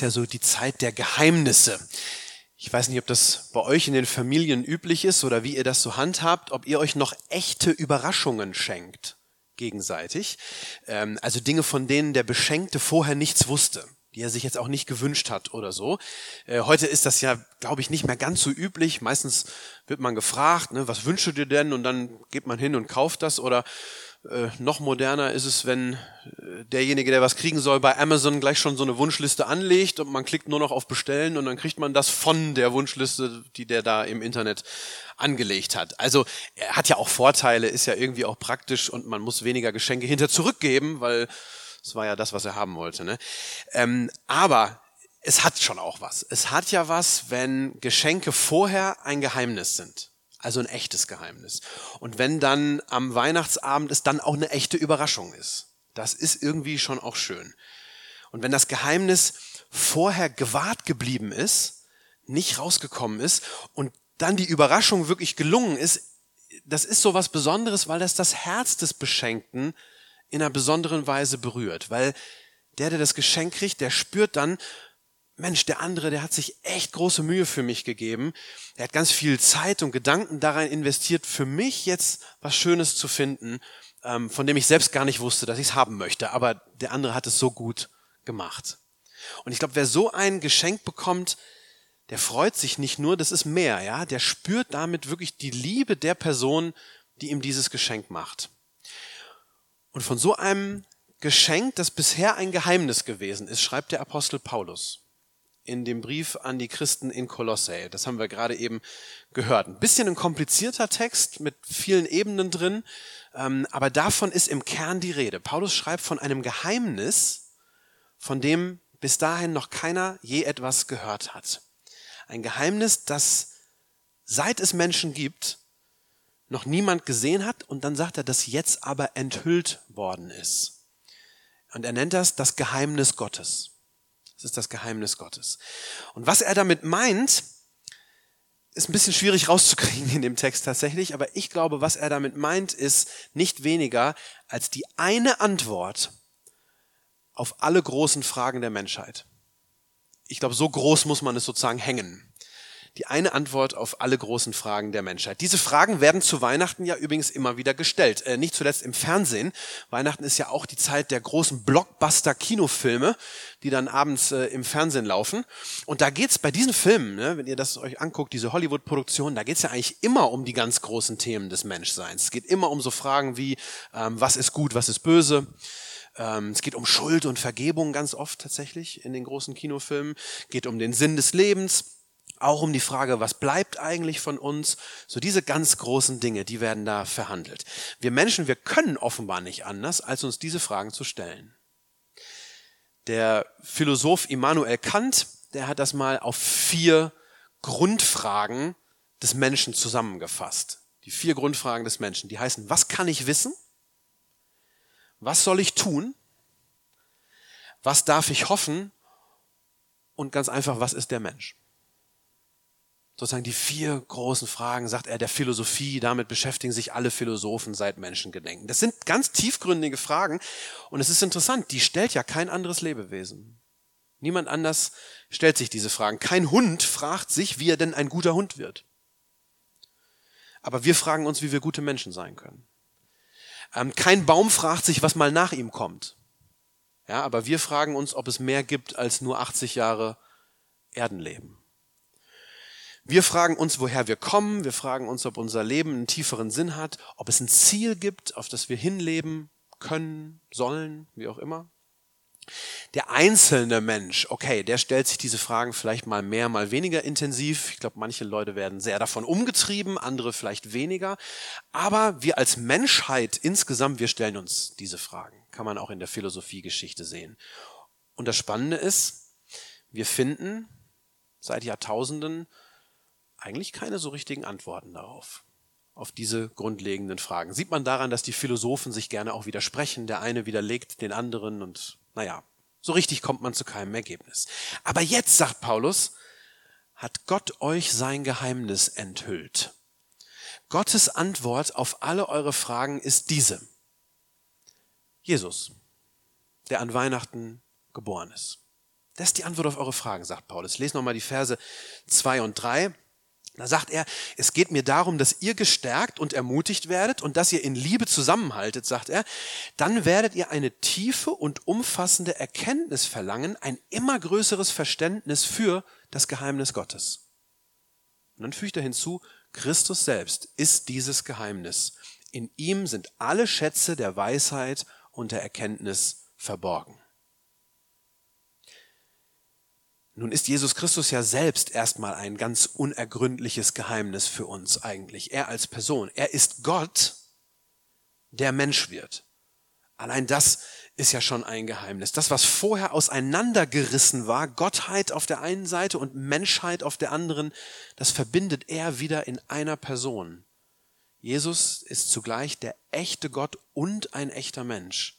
Ja so die Zeit der Geheimnisse. Ich weiß nicht, ob das bei euch in den Familien üblich ist oder wie ihr das so handhabt, ob ihr euch noch echte Überraschungen schenkt gegenseitig. Ähm, also Dinge, von denen der Beschenkte vorher nichts wusste, die er sich jetzt auch nicht gewünscht hat oder so. Äh, heute ist das ja, glaube ich, nicht mehr ganz so üblich. Meistens wird man gefragt, ne, was wünschst du dir denn? Und dann geht man hin und kauft das oder äh, noch moderner ist es, wenn äh, derjenige, der was kriegen soll, bei Amazon gleich schon so eine Wunschliste anlegt und man klickt nur noch auf Bestellen und dann kriegt man das von der Wunschliste, die der da im Internet angelegt hat. Also er hat ja auch Vorteile, ist ja irgendwie auch praktisch und man muss weniger Geschenke hinter zurückgeben, weil es war ja das, was er haben wollte. Ne? Ähm, aber es hat schon auch was. Es hat ja was, wenn Geschenke vorher ein Geheimnis sind. Also ein echtes Geheimnis. Und wenn dann am Weihnachtsabend es dann auch eine echte Überraschung ist. Das ist irgendwie schon auch schön. Und wenn das Geheimnis vorher gewahrt geblieben ist, nicht rausgekommen ist und dann die Überraschung wirklich gelungen ist, das ist so was Besonderes, weil das das Herz des Beschenkten in einer besonderen Weise berührt. Weil der, der das Geschenk kriegt, der spürt dann, Mensch, der andere, der hat sich echt große Mühe für mich gegeben. Er hat ganz viel Zeit und Gedanken darein investiert, für mich jetzt was Schönes zu finden, ähm, von dem ich selbst gar nicht wusste, dass ich es haben möchte. Aber der andere hat es so gut gemacht. Und ich glaube, wer so ein Geschenk bekommt, der freut sich nicht nur, das ist mehr, ja, der spürt damit wirklich die Liebe der Person, die ihm dieses Geschenk macht. Und von so einem Geschenk, das bisher ein Geheimnis gewesen ist, schreibt der Apostel Paulus in dem Brief an die Christen in Kolossä. Das haben wir gerade eben gehört. Ein bisschen ein komplizierter Text mit vielen Ebenen drin, ähm, aber davon ist im Kern die Rede. Paulus schreibt von einem Geheimnis, von dem bis dahin noch keiner je etwas gehört hat. Ein Geheimnis, das seit es Menschen gibt, noch niemand gesehen hat und dann sagt er, das jetzt aber enthüllt worden ist. Und er nennt das das Geheimnis Gottes. Das ist das Geheimnis Gottes. Und was er damit meint, ist ein bisschen schwierig rauszukriegen in dem Text tatsächlich, aber ich glaube, was er damit meint, ist nicht weniger als die eine Antwort auf alle großen Fragen der Menschheit. Ich glaube, so groß muss man es sozusagen hängen die eine Antwort auf alle großen Fragen der Menschheit. Diese Fragen werden zu Weihnachten ja übrigens immer wieder gestellt. Äh, nicht zuletzt im Fernsehen. Weihnachten ist ja auch die Zeit der großen Blockbuster-Kinofilme, die dann abends äh, im Fernsehen laufen. Und da geht's bei diesen Filmen, ne, wenn ihr das euch anguckt, diese Hollywood-Produktionen, da geht's ja eigentlich immer um die ganz großen Themen des Menschseins. Es geht immer um so Fragen wie, ähm, was ist gut, was ist böse. Ähm, es geht um Schuld und Vergebung ganz oft tatsächlich in den großen Kinofilmen. Geht um den Sinn des Lebens auch um die Frage, was bleibt eigentlich von uns? So diese ganz großen Dinge, die werden da verhandelt. Wir Menschen, wir können offenbar nicht anders, als uns diese Fragen zu stellen. Der Philosoph Immanuel Kant, der hat das mal auf vier Grundfragen des Menschen zusammengefasst. Die vier Grundfragen des Menschen, die heißen, was kann ich wissen? Was soll ich tun? Was darf ich hoffen? Und ganz einfach, was ist der Mensch? Sozusagen die vier großen Fragen, sagt er, der Philosophie. Damit beschäftigen sich alle Philosophen seit Menschengedenken. Das sind ganz tiefgründige Fragen und es ist interessant, die stellt ja kein anderes Lebewesen. Niemand anders stellt sich diese Fragen. Kein Hund fragt sich, wie er denn ein guter Hund wird. Aber wir fragen uns, wie wir gute Menschen sein können. Ähm, kein Baum fragt sich, was mal nach ihm kommt. Ja, aber wir fragen uns, ob es mehr gibt als nur 80 Jahre Erdenleben. Wir fragen uns, woher wir kommen. Wir fragen uns, ob unser Leben einen tieferen Sinn hat, ob es ein Ziel gibt, auf das wir hinleben können, sollen, wie auch immer. Der einzelne Mensch, okay, der stellt sich diese Fragen vielleicht mal mehr, mal weniger intensiv. Ich glaube, manche Leute werden sehr davon umgetrieben, andere vielleicht weniger. Aber wir als Menschheit insgesamt, wir stellen uns diese Fragen. Kann man auch in der Philosophiegeschichte sehen. Und das Spannende ist, wir finden seit Jahrtausenden eigentlich keine so richtigen Antworten darauf, auf diese grundlegenden Fragen. Sieht man daran, dass die Philosophen sich gerne auch widersprechen, der eine widerlegt den anderen und naja, so richtig kommt man zu keinem Ergebnis. Aber jetzt, sagt Paulus, hat Gott euch sein Geheimnis enthüllt. Gottes Antwort auf alle eure Fragen ist diese. Jesus, der an Weihnachten geboren ist. Das ist die Antwort auf eure Fragen, sagt Paulus. Ich lese nochmal die Verse zwei und drei. Da sagt er, es geht mir darum, dass ihr gestärkt und ermutigt werdet und dass ihr in Liebe zusammenhaltet, sagt er. Dann werdet ihr eine tiefe und umfassende Erkenntnis verlangen, ein immer größeres Verständnis für das Geheimnis Gottes. Und dann fügt er hinzu, Christus selbst ist dieses Geheimnis. In ihm sind alle Schätze der Weisheit und der Erkenntnis verborgen. Nun ist Jesus Christus ja selbst erstmal ein ganz unergründliches Geheimnis für uns eigentlich. Er als Person. Er ist Gott, der Mensch wird. Allein das ist ja schon ein Geheimnis. Das, was vorher auseinandergerissen war, Gottheit auf der einen Seite und Menschheit auf der anderen, das verbindet er wieder in einer Person. Jesus ist zugleich der echte Gott und ein echter Mensch.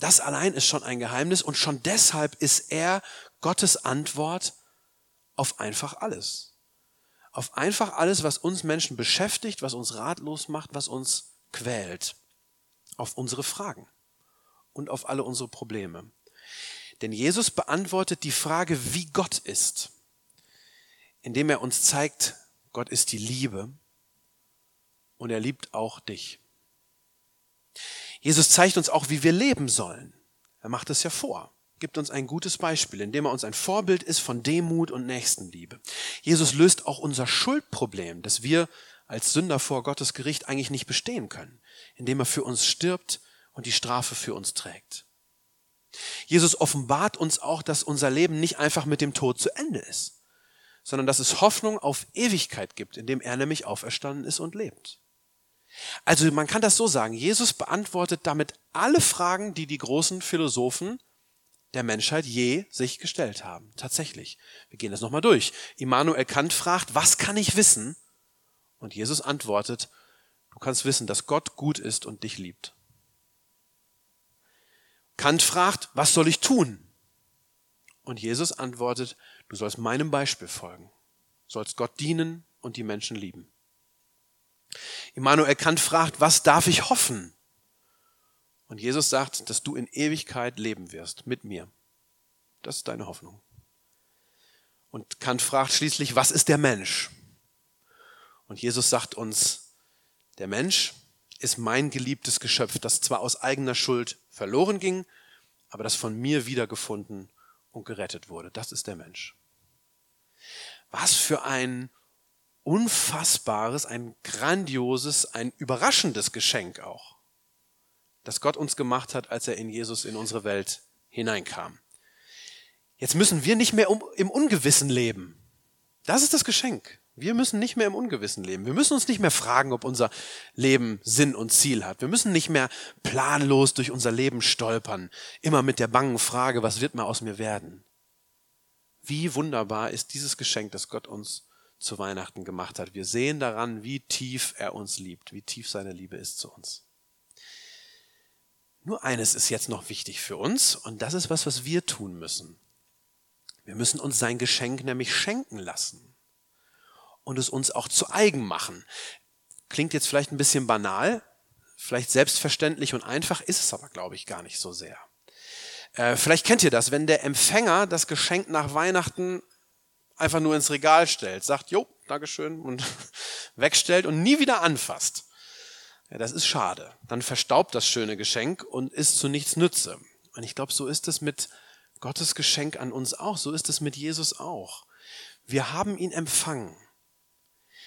Das allein ist schon ein Geheimnis und schon deshalb ist er Gottes Antwort auf einfach alles. Auf einfach alles, was uns Menschen beschäftigt, was uns ratlos macht, was uns quält. Auf unsere Fragen und auf alle unsere Probleme. Denn Jesus beantwortet die Frage, wie Gott ist, indem er uns zeigt, Gott ist die Liebe und er liebt auch dich. Jesus zeigt uns auch, wie wir leben sollen. Er macht es ja vor gibt uns ein gutes Beispiel, indem er uns ein Vorbild ist von Demut und Nächstenliebe. Jesus löst auch unser Schuldproblem, das wir als Sünder vor Gottes Gericht eigentlich nicht bestehen können, indem er für uns stirbt und die Strafe für uns trägt. Jesus offenbart uns auch, dass unser Leben nicht einfach mit dem Tod zu Ende ist, sondern dass es Hoffnung auf Ewigkeit gibt, indem er nämlich auferstanden ist und lebt. Also man kann das so sagen, Jesus beantwortet damit alle Fragen, die die großen Philosophen der Menschheit je sich gestellt haben. Tatsächlich. Wir gehen das nochmal durch. Immanuel Kant fragt, was kann ich wissen? Und Jesus antwortet, du kannst wissen, dass Gott gut ist und dich liebt. Kant fragt, was soll ich tun? Und Jesus antwortet, du sollst meinem Beispiel folgen, sollst Gott dienen und die Menschen lieben. Immanuel Kant fragt, was darf ich hoffen? Und Jesus sagt, dass du in Ewigkeit leben wirst mit mir. Das ist deine Hoffnung. Und Kant fragt schließlich, was ist der Mensch? Und Jesus sagt uns, der Mensch ist mein geliebtes Geschöpf, das zwar aus eigener Schuld verloren ging, aber das von mir wiedergefunden und gerettet wurde. Das ist der Mensch. Was für ein unfassbares, ein grandioses, ein überraschendes Geschenk auch das Gott uns gemacht hat, als er in Jesus in unsere Welt hineinkam. Jetzt müssen wir nicht mehr im Ungewissen leben. Das ist das Geschenk. Wir müssen nicht mehr im Ungewissen leben. Wir müssen uns nicht mehr fragen, ob unser Leben Sinn und Ziel hat. Wir müssen nicht mehr planlos durch unser Leben stolpern, immer mit der bangen Frage, was wird mal aus mir werden? Wie wunderbar ist dieses Geschenk, das Gott uns zu Weihnachten gemacht hat. Wir sehen daran, wie tief er uns liebt, wie tief seine Liebe ist zu uns. Nur eines ist jetzt noch wichtig für uns und das ist was, was wir tun müssen. Wir müssen uns sein Geschenk nämlich schenken lassen und es uns auch zu eigen machen. Klingt jetzt vielleicht ein bisschen banal, vielleicht selbstverständlich und einfach, ist es aber, glaube ich, gar nicht so sehr. Äh, vielleicht kennt ihr das, wenn der Empfänger das Geschenk nach Weihnachten einfach nur ins Regal stellt, sagt, jo, Dankeschön und wegstellt und nie wieder anfasst. Ja, das ist schade. Dann verstaubt das schöne Geschenk und ist zu nichts Nütze. Und ich glaube, so ist es mit Gottes Geschenk an uns auch. So ist es mit Jesus auch. Wir haben ihn empfangen.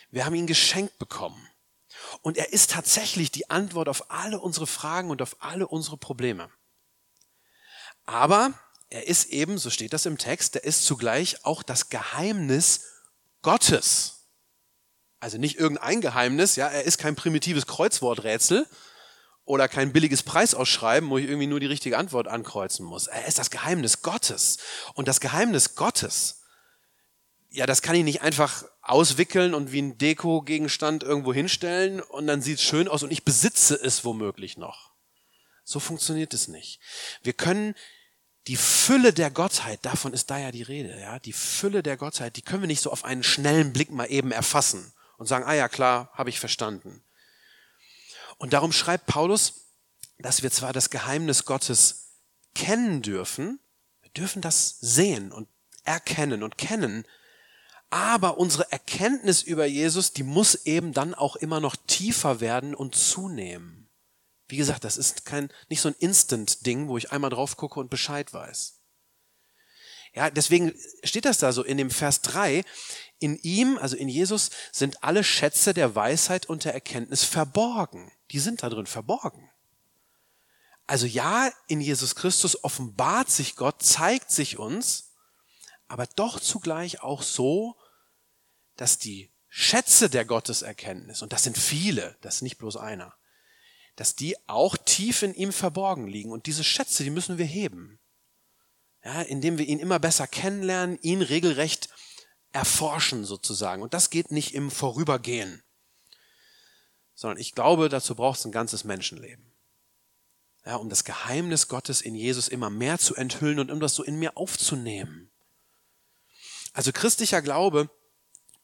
Wir haben ihn geschenkt bekommen. Und er ist tatsächlich die Antwort auf alle unsere Fragen und auf alle unsere Probleme. Aber er ist eben, so steht das im Text, er ist zugleich auch das Geheimnis Gottes. Also nicht irgendein Geheimnis, ja, er ist kein primitives Kreuzworträtsel oder kein billiges Preisausschreiben, wo ich irgendwie nur die richtige Antwort ankreuzen muss. Er ist das Geheimnis Gottes. Und das Geheimnis Gottes, ja, das kann ich nicht einfach auswickeln und wie ein Deko-Gegenstand irgendwo hinstellen und dann sieht es schön aus und ich besitze es womöglich noch. So funktioniert es nicht. Wir können die Fülle der Gottheit, davon ist da ja die Rede, ja, die Fülle der Gottheit, die können wir nicht so auf einen schnellen Blick mal eben erfassen und sagen, ah ja, klar, habe ich verstanden. Und darum schreibt Paulus, dass wir zwar das Geheimnis Gottes kennen dürfen, wir dürfen das sehen und erkennen und kennen, aber unsere Erkenntnis über Jesus, die muss eben dann auch immer noch tiefer werden und zunehmen. Wie gesagt, das ist kein, nicht so ein Instant-Ding, wo ich einmal drauf gucke und Bescheid weiß. Ja, deswegen steht das da so in dem Vers 3. In ihm, also in Jesus, sind alle Schätze der Weisheit und der Erkenntnis verborgen. Die sind da drin verborgen. Also ja, in Jesus Christus offenbart sich Gott, zeigt sich uns, aber doch zugleich auch so, dass die Schätze der Gotteserkenntnis, und das sind viele, das ist nicht bloß einer, dass die auch tief in ihm verborgen liegen. Und diese Schätze, die müssen wir heben. Ja, indem wir ihn immer besser kennenlernen, ihn regelrecht erforschen sozusagen. Und das geht nicht im Vorübergehen, sondern ich glaube, dazu braucht es ein ganzes Menschenleben. Ja, um das Geheimnis Gottes in Jesus immer mehr zu enthüllen und um das so in mir aufzunehmen. Also christlicher Glaube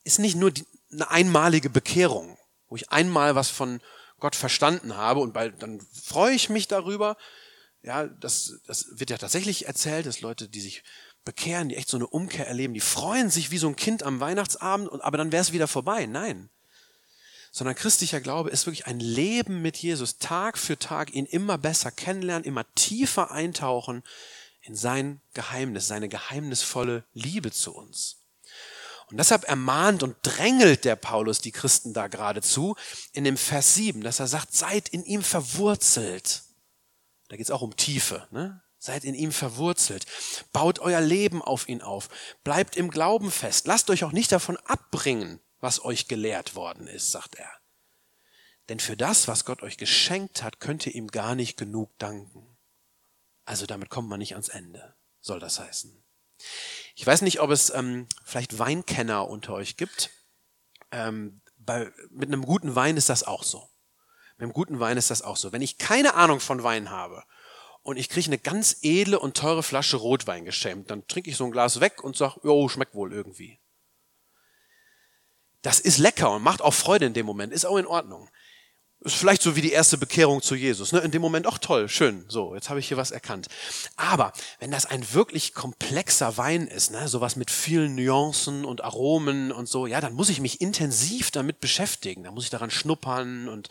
ist nicht nur die, eine einmalige Bekehrung, wo ich einmal was von Gott verstanden habe und bald, dann freue ich mich darüber. Ja, das, das wird ja tatsächlich erzählt, dass Leute, die sich bekehren, die echt so eine Umkehr erleben, die freuen sich wie so ein Kind am Weihnachtsabend, aber dann wäre es wieder vorbei. Nein. Sondern christlicher Glaube ist wirklich ein Leben mit Jesus, Tag für Tag ihn immer besser kennenlernen, immer tiefer eintauchen in sein Geheimnis, seine geheimnisvolle Liebe zu uns. Und deshalb ermahnt und drängelt der Paulus die Christen da geradezu in dem Vers 7, dass er sagt, seid in ihm verwurzelt. Da geht es auch um Tiefe. Ne? Seid in ihm verwurzelt. Baut euer Leben auf ihn auf. Bleibt im Glauben fest. Lasst euch auch nicht davon abbringen, was euch gelehrt worden ist, sagt er. Denn für das, was Gott euch geschenkt hat, könnt ihr ihm gar nicht genug danken. Also damit kommt man nicht ans Ende, soll das heißen. Ich weiß nicht, ob es ähm, vielleicht Weinkenner unter euch gibt. Ähm, bei, mit einem guten Wein ist das auch so. Mit einem guten Wein ist das auch so. Wenn ich keine Ahnung von Wein habe und ich kriege eine ganz edle und teure Flasche Rotwein geschämt, dann trinke ich so ein Glas weg und sage, jo, schmeckt wohl irgendwie. Das ist lecker und macht auch Freude in dem Moment, ist auch in Ordnung. Ist vielleicht so wie die erste Bekehrung zu Jesus. Ne? In dem Moment, ach toll, schön, so, jetzt habe ich hier was erkannt. Aber wenn das ein wirklich komplexer Wein ist, ne? sowas mit vielen Nuancen und Aromen und so, ja, dann muss ich mich intensiv damit beschäftigen. Da muss ich daran schnuppern und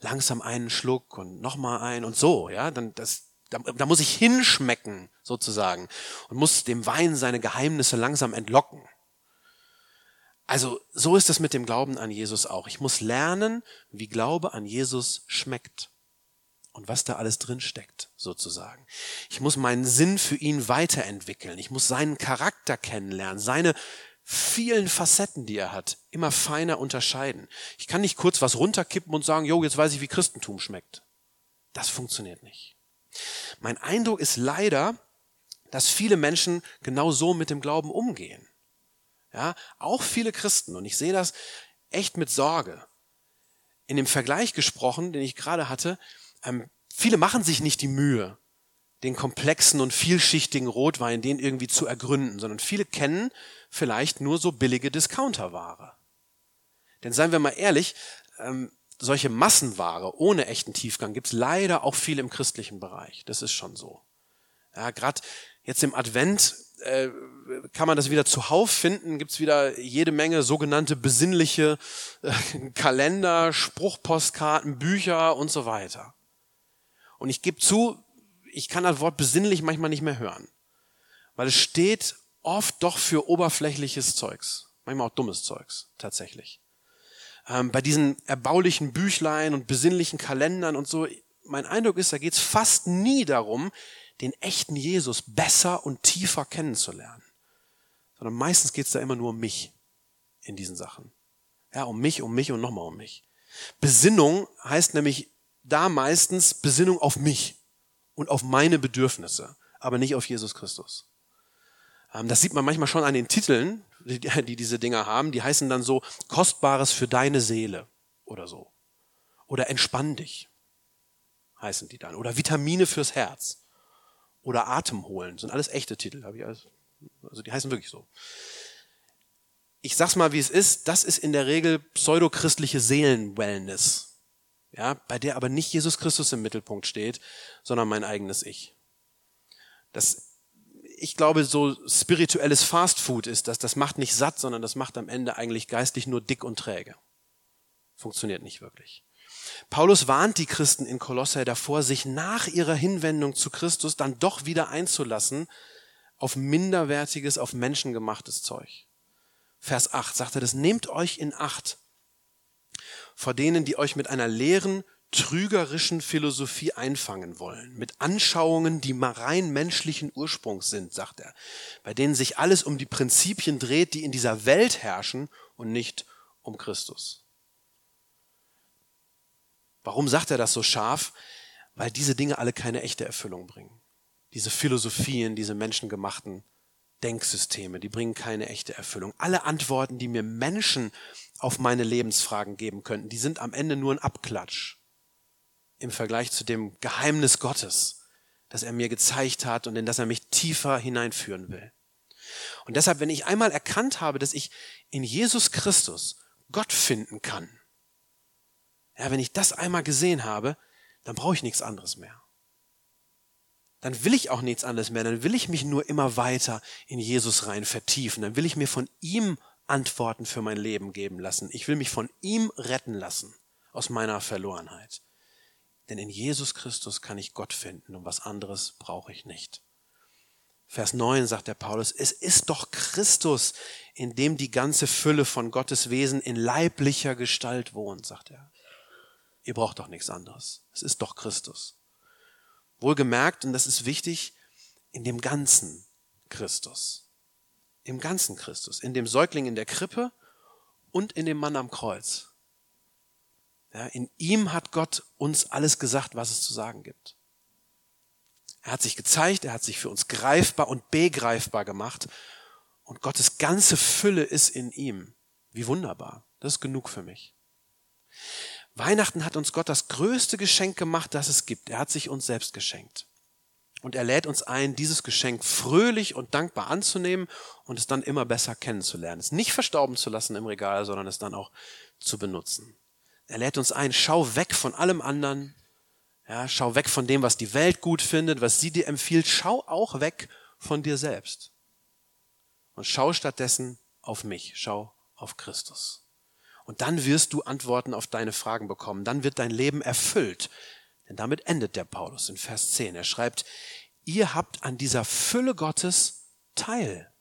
langsam einen Schluck und nochmal einen und so, ja, dann das, da, da muss ich hinschmecken sozusagen und muss dem Wein seine Geheimnisse langsam entlocken. Also so ist es mit dem Glauben an Jesus auch. Ich muss lernen, wie Glaube an Jesus schmeckt und was da alles drin steckt, sozusagen. Ich muss meinen Sinn für ihn weiterentwickeln. Ich muss seinen Charakter kennenlernen, seine vielen Facetten, die er hat, immer feiner unterscheiden. Ich kann nicht kurz was runterkippen und sagen, jo, jetzt weiß ich, wie Christentum schmeckt. Das funktioniert nicht. Mein Eindruck ist leider, dass viele Menschen genau so mit dem Glauben umgehen. Ja, auch viele Christen. Und ich sehe das echt mit Sorge. In dem Vergleich gesprochen, den ich gerade hatte, ähm, viele machen sich nicht die Mühe, den komplexen und vielschichtigen Rotwein, den irgendwie zu ergründen, sondern viele kennen vielleicht nur so billige Discounterware. Denn seien wir mal ehrlich, ähm, solche Massenware ohne echten Tiefgang gibt's leider auch viel im christlichen Bereich. Das ist schon so. Ja, Gerade jetzt im Advent äh, kann man das wieder zuhauf finden, gibt's wieder jede Menge sogenannte besinnliche äh, Kalender, Spruchpostkarten, Bücher und so weiter. Und ich gebe zu, ich kann das Wort besinnlich manchmal nicht mehr hören, weil es steht oft doch für oberflächliches Zeugs, manchmal auch dummes Zeugs tatsächlich. Ähm, bei diesen erbaulichen Büchlein und besinnlichen Kalendern und so, mein Eindruck ist, da geht's fast nie darum, den echten Jesus besser und tiefer kennenzulernen. Sondern meistens geht es da immer nur um mich in diesen Sachen. Ja, um mich, um mich und nochmal um mich. Besinnung heißt nämlich da meistens Besinnung auf mich und auf meine Bedürfnisse, aber nicht auf Jesus Christus. Ähm, das sieht man manchmal schon an den Titeln, die, die diese Dinger haben. Die heißen dann so Kostbares für deine Seele oder so. Oder Entspann dich heißen die dann. Oder Vitamine fürs Herz. Oder Atem holen. Sind alles echte Titel. Hab ich alles, also die heißen wirklich so. Ich sag's mal, wie es ist. Das ist in der Regel pseudochristliche Seelenwellness. Ja, bei der aber nicht Jesus Christus im Mittelpunkt steht, sondern mein eigenes Ich. Das, ich glaube, so spirituelles Fastfood ist das. Das macht nicht satt, sondern das macht am Ende eigentlich geistlich nur dick und träge. Funktioniert nicht wirklich. Paulus warnt die Christen in Kolosse davor, sich nach ihrer Hinwendung zu Christus dann doch wieder einzulassen auf minderwertiges, auf menschengemachtes Zeug. Vers 8 sagt er das, nehmt euch in Acht vor denen, die euch mit einer leeren, trügerischen Philosophie einfangen wollen, mit Anschauungen, die rein menschlichen Ursprungs sind, sagt er, bei denen sich alles um die Prinzipien dreht, die in dieser Welt herrschen und nicht um Christus. Warum sagt er das so scharf? Weil diese Dinge alle keine echte Erfüllung bringen. Diese Philosophien, diese menschengemachten Denksysteme, die bringen keine echte Erfüllung. Alle Antworten, die mir Menschen auf meine Lebensfragen geben könnten, die sind am Ende nur ein Abklatsch im Vergleich zu dem Geheimnis Gottes, das er mir gezeigt hat und in das er mich tiefer hineinführen will. Und deshalb, wenn ich einmal erkannt habe, dass ich in Jesus Christus Gott finden kann, ja, wenn ich das einmal gesehen habe, dann brauche ich nichts anderes mehr. Dann will ich auch nichts anderes mehr. Dann will ich mich nur immer weiter in Jesus rein vertiefen. Dann will ich mir von ihm Antworten für mein Leben geben lassen. Ich will mich von ihm retten lassen aus meiner Verlorenheit. Denn in Jesus Christus kann ich Gott finden und was anderes brauche ich nicht. Vers 9 sagt der Paulus, es ist doch Christus, in dem die ganze Fülle von Gottes Wesen in leiblicher Gestalt wohnt, sagt er. Ihr braucht doch nichts anderes. Es ist doch Christus. Wohlgemerkt, und das ist wichtig, in dem ganzen Christus. Im ganzen Christus. In dem Säugling in der Krippe und in dem Mann am Kreuz. Ja, in ihm hat Gott uns alles gesagt, was es zu sagen gibt. Er hat sich gezeigt, er hat sich für uns greifbar und begreifbar gemacht. Und Gottes ganze Fülle ist in ihm. Wie wunderbar. Das ist genug für mich. Weihnachten hat uns Gott das größte Geschenk gemacht, das es gibt. Er hat sich uns selbst geschenkt. Und er lädt uns ein, dieses Geschenk fröhlich und dankbar anzunehmen und es dann immer besser kennenzulernen. Es nicht verstauben zu lassen im Regal, sondern es dann auch zu benutzen. Er lädt uns ein, schau weg von allem anderen. Ja, schau weg von dem, was die Welt gut findet, was sie dir empfiehlt. Schau auch weg von dir selbst. Und schau stattdessen auf mich. Schau auf Christus. Und dann wirst du Antworten auf deine Fragen bekommen. Dann wird dein Leben erfüllt. Denn damit endet der Paulus in Vers 10. Er schreibt, ihr habt an dieser Fülle Gottes Teil.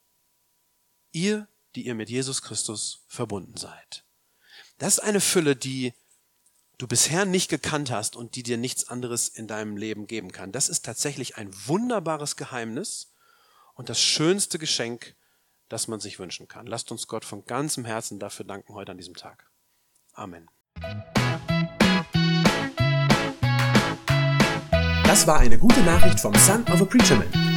Ihr, die ihr mit Jesus Christus verbunden seid. Das ist eine Fülle, die du bisher nicht gekannt hast und die dir nichts anderes in deinem Leben geben kann. Das ist tatsächlich ein wunderbares Geheimnis und das schönste Geschenk, das man sich wünschen kann. Lasst uns Gott von ganzem Herzen dafür danken heute an diesem Tag. Amen. Das war eine gute Nachricht vom Son of a Preacher Man.